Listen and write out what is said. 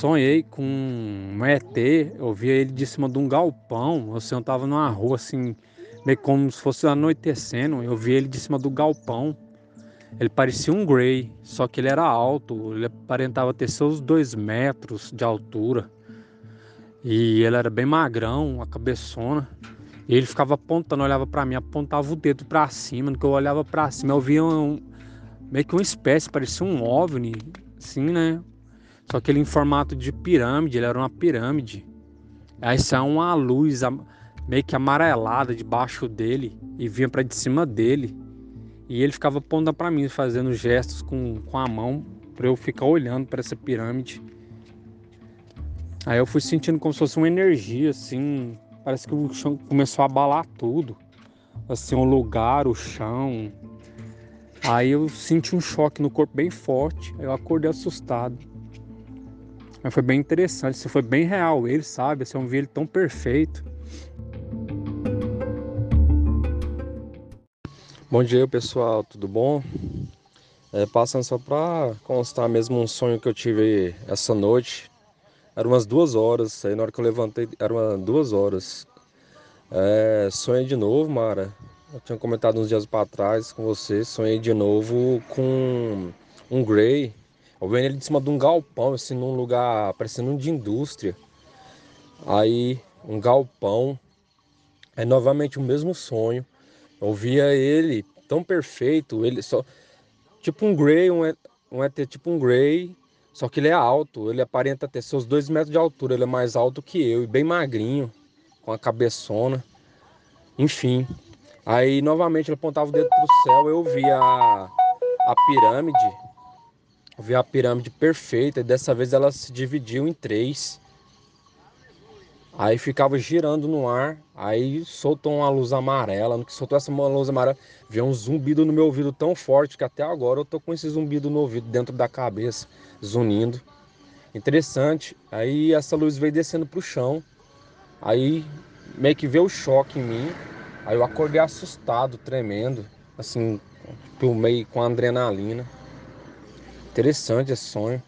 Sonhei com um ET, eu via ele de cima de um galpão, eu tava numa rua assim, meio como se fosse anoitecendo, eu vi ele de cima do galpão. Ele parecia um Grey, só que ele era alto, ele aparentava ter seus dois metros de altura. E ele era bem magrão, a cabeçona. E ele ficava apontando, olhava para mim, apontava o dedo para cima. No que eu olhava para cima, eu via um, meio que uma espécie, parecia um OVNI, assim, né? Só que ele em formato de pirâmide, ele era uma pirâmide. Aí saiu uma luz meio que amarelada debaixo dele e vinha para de cima dele. E ele ficava apontando para mim, fazendo gestos com, com a mão para eu ficar olhando para essa pirâmide. Aí eu fui sentindo como se fosse uma energia, assim. Parece que o chão começou a abalar tudo. Assim, o lugar, o chão. Aí eu senti um choque no corpo bem forte. Eu acordei assustado. Mas foi bem interessante, isso foi bem real. Ele sabe, assim, eu vi ele tão perfeito. Bom dia pessoal, tudo bom? É, passando só para constar mesmo um sonho que eu tive essa noite. Era umas duas horas, aí na hora que eu levantei era umas duas horas. É, sonhei de novo, Mara. Eu tinha comentado uns dias para trás com você. Sonhei de novo com um Grey eu vendo ele de cima de um galpão, assim, num lugar parecendo um de indústria. Aí, um galpão. É novamente o mesmo sonho. Eu via ele tão perfeito, ele só. Tipo um Grey, um, um ET tipo um Grey, só que ele é alto, ele aparenta ter seus dois metros de altura, ele é mais alto que eu e bem magrinho, com a cabeçona. Enfim. Aí novamente ele apontava o dedo pro céu, eu via a, a pirâmide vi a pirâmide perfeita e dessa vez ela se dividiu em três. Aí ficava girando no ar, aí soltou uma luz amarela. No que soltou essa luz amarela, veio um zumbido no meu ouvido tão forte que até agora eu tô com esse zumbido no ouvido dentro da cabeça, zunindo. Interessante. Aí essa luz veio descendo pro chão. Aí meio que veio o choque em mim. Aí eu acordei assustado, tremendo, assim, meio com adrenalina. Interessante esse sonho.